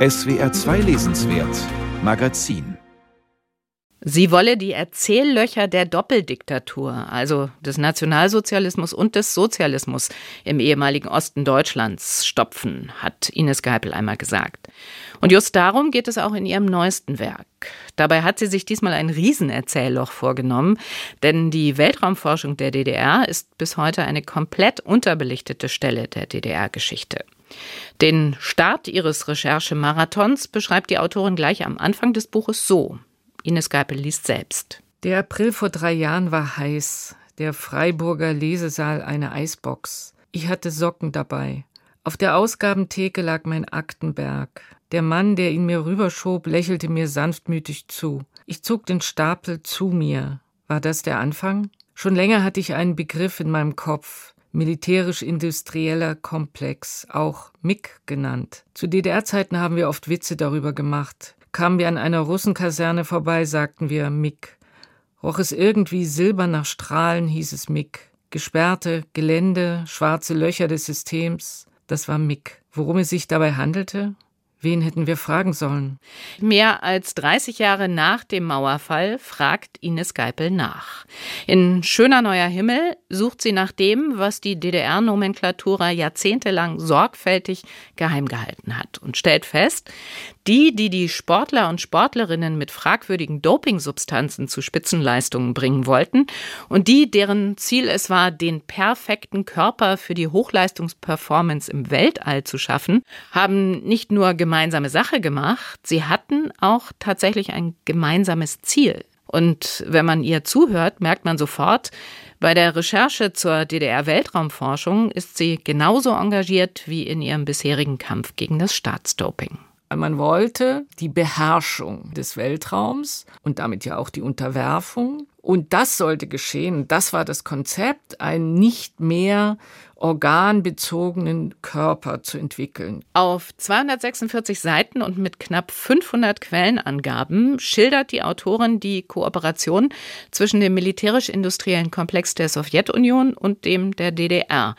SWR 2 Lesenswert Magazin Sie wolle die Erzähllöcher der Doppeldiktatur, also des Nationalsozialismus und des Sozialismus im ehemaligen Osten Deutschlands, stopfen, hat Ines Geipel einmal gesagt. Und just darum geht es auch in ihrem neuesten Werk. Dabei hat sie sich diesmal ein Riesenerzählloch vorgenommen, denn die Weltraumforschung der DDR ist bis heute eine komplett unterbelichtete Stelle der DDR-Geschichte. Den Start ihres Recherchemarathons beschreibt die Autorin gleich am Anfang des Buches so. Ines Geipel liest selbst. Der April vor drei Jahren war heiß. Der Freiburger Lesesaal eine Eisbox. Ich hatte Socken dabei. Auf der Ausgabentheke lag mein Aktenberg. Der Mann, der ihn mir rüberschob, lächelte mir sanftmütig zu. Ich zog den Stapel zu mir. War das der Anfang? Schon länger hatte ich einen Begriff in meinem Kopf. Militärisch-industrieller Komplex, auch MIG genannt. Zu DDR-Zeiten haben wir oft Witze darüber gemacht. Kamen wir an einer Russenkaserne vorbei, sagten wir Mick. Roch es irgendwie silber nach Strahlen, hieß es Mick. Gesperrte Gelände, schwarze Löcher des Systems, das war Mick. Worum es sich dabei handelte? Wen hätten wir fragen sollen? Mehr als 30 Jahre nach dem Mauerfall fragt Ines Geipel nach. In Schöner neuer Himmel sucht sie nach dem, was die DDR-Nomenklatura jahrzehntelang sorgfältig geheim gehalten hat und stellt fest, die, die die Sportler und Sportlerinnen mit fragwürdigen Dopingsubstanzen zu Spitzenleistungen bringen wollten und die, deren Ziel es war, den perfekten Körper für die Hochleistungsperformance im Weltall zu schaffen, haben nicht nur gemeinsame Sache gemacht, sie hatten auch tatsächlich ein gemeinsames Ziel. Und wenn man ihr zuhört, merkt man sofort, bei der Recherche zur DDR-Weltraumforschung ist sie genauso engagiert wie in ihrem bisherigen Kampf gegen das Staatsdoping. Man wollte die Beherrschung des Weltraums und damit ja auch die Unterwerfung. Und das sollte geschehen. Das war das Konzept, einen nicht mehr organbezogenen Körper zu entwickeln. Auf 246 Seiten und mit knapp 500 Quellenangaben schildert die Autorin die Kooperation zwischen dem militärisch-industriellen Komplex der Sowjetunion und dem der DDR.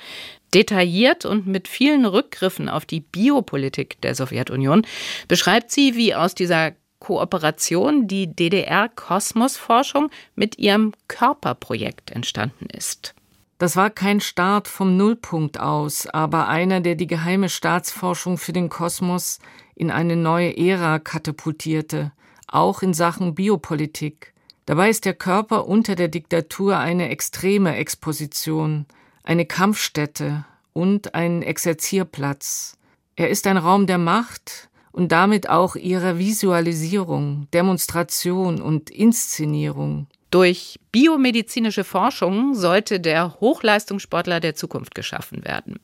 Detailliert und mit vielen Rückgriffen auf die Biopolitik der Sowjetunion beschreibt sie, wie aus dieser Kooperation die DDR-Kosmosforschung mit ihrem Körperprojekt entstanden ist. Das war kein Start vom Nullpunkt aus, aber einer, der die geheime Staatsforschung für den Kosmos in eine neue Ära katapultierte, auch in Sachen Biopolitik. Dabei ist der Körper unter der Diktatur eine extreme Exposition, eine Kampfstätte und ein Exerzierplatz. Er ist ein Raum der Macht und damit auch ihrer Visualisierung, Demonstration und Inszenierung. Durch biomedizinische Forschung sollte der Hochleistungssportler der Zukunft geschaffen werden.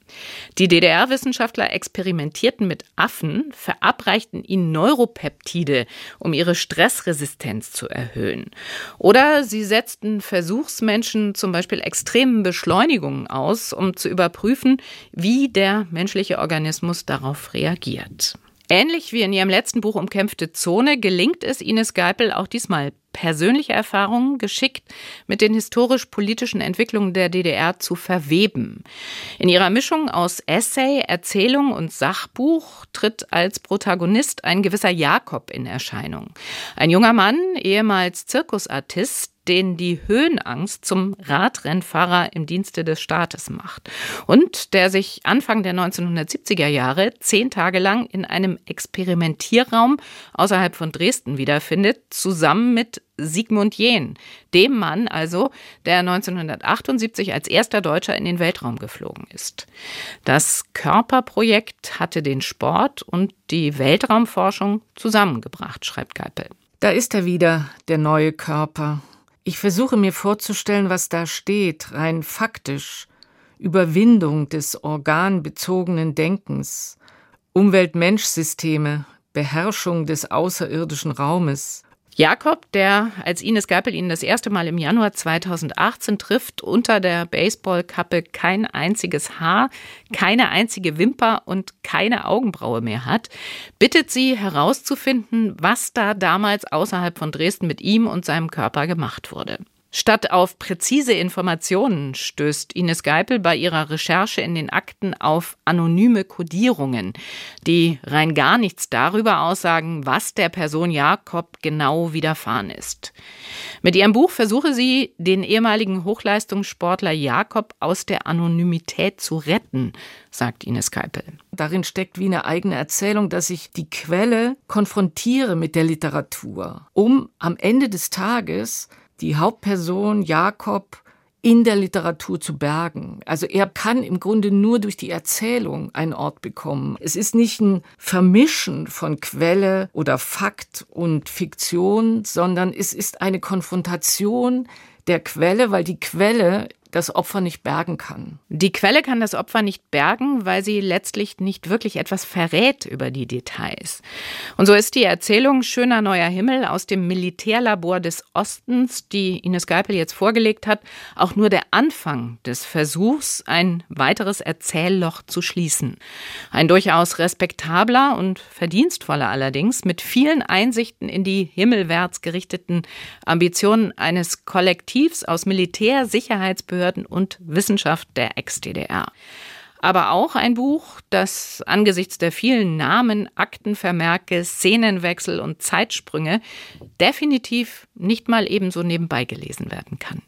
Die DDR-Wissenschaftler experimentierten mit Affen, verabreichten ihnen Neuropeptide, um ihre Stressresistenz zu erhöhen. Oder sie setzten Versuchsmenschen zum Beispiel extremen Beschleunigungen aus, um zu überprüfen, wie der menschliche Organismus darauf reagiert. Ähnlich wie in ihrem letzten Buch Umkämpfte Zone gelingt es Ines Geipel auch diesmal persönliche Erfahrungen geschickt mit den historisch-politischen Entwicklungen der DDR zu verweben. In ihrer Mischung aus Essay, Erzählung und Sachbuch tritt als Protagonist ein gewisser Jakob in Erscheinung. Ein junger Mann, ehemals Zirkusartist, den die Höhenangst zum Radrennfahrer im Dienste des Staates macht und der sich Anfang der 1970er Jahre zehn Tage lang in einem Experimentierraum außerhalb von Dresden wiederfindet, zusammen mit Sigmund Jähn, dem Mann also, der 1978 als erster Deutscher in den Weltraum geflogen ist. Das Körperprojekt hatte den Sport und die Weltraumforschung zusammengebracht, schreibt Geipel. Da ist er wieder, der neue Körper. Ich versuche mir vorzustellen, was da steht, rein faktisch. Überwindung des organbezogenen Denkens, Umwelt-Mensch-Systeme, Beherrschung des außerirdischen Raumes, Jakob, der als Ines Geipel ihn das erste Mal im Januar 2018 trifft, unter der Baseballkappe kein einziges Haar, keine einzige Wimper und keine Augenbraue mehr hat, bittet sie herauszufinden, was da damals außerhalb von Dresden mit ihm und seinem Körper gemacht wurde. Statt auf präzise Informationen stößt Ines Geipel bei ihrer Recherche in den Akten auf anonyme Kodierungen, die rein gar nichts darüber aussagen, was der Person Jakob genau widerfahren ist. Mit ihrem Buch versuche sie, den ehemaligen Hochleistungssportler Jakob aus der Anonymität zu retten, sagt Ines Geipel. Darin steckt wie eine eigene Erzählung, dass ich die Quelle konfrontiere mit der Literatur, um am Ende des Tages die Hauptperson Jakob in der Literatur zu bergen. Also er kann im Grunde nur durch die Erzählung einen Ort bekommen. Es ist nicht ein Vermischen von Quelle oder Fakt und Fiktion, sondern es ist eine Konfrontation der Quelle, weil die Quelle das Opfer nicht bergen kann. Die Quelle kann das Opfer nicht bergen, weil sie letztlich nicht wirklich etwas verrät über die Details. Und so ist die Erzählung Schöner neuer Himmel aus dem Militärlabor des Ostens, die Ines Geipel jetzt vorgelegt hat, auch nur der Anfang des Versuchs, ein weiteres Erzählloch zu schließen. Ein durchaus respektabler und verdienstvoller allerdings, mit vielen Einsichten in die himmelwärts gerichteten Ambitionen eines Kollektivs aus Militär, Sicherheitsbehörden, Behörden und Wissenschaft der Ex-DDR. Aber auch ein Buch, das angesichts der vielen Namen, Aktenvermerke, Szenenwechsel und Zeitsprünge definitiv nicht mal ebenso nebenbei gelesen werden kann.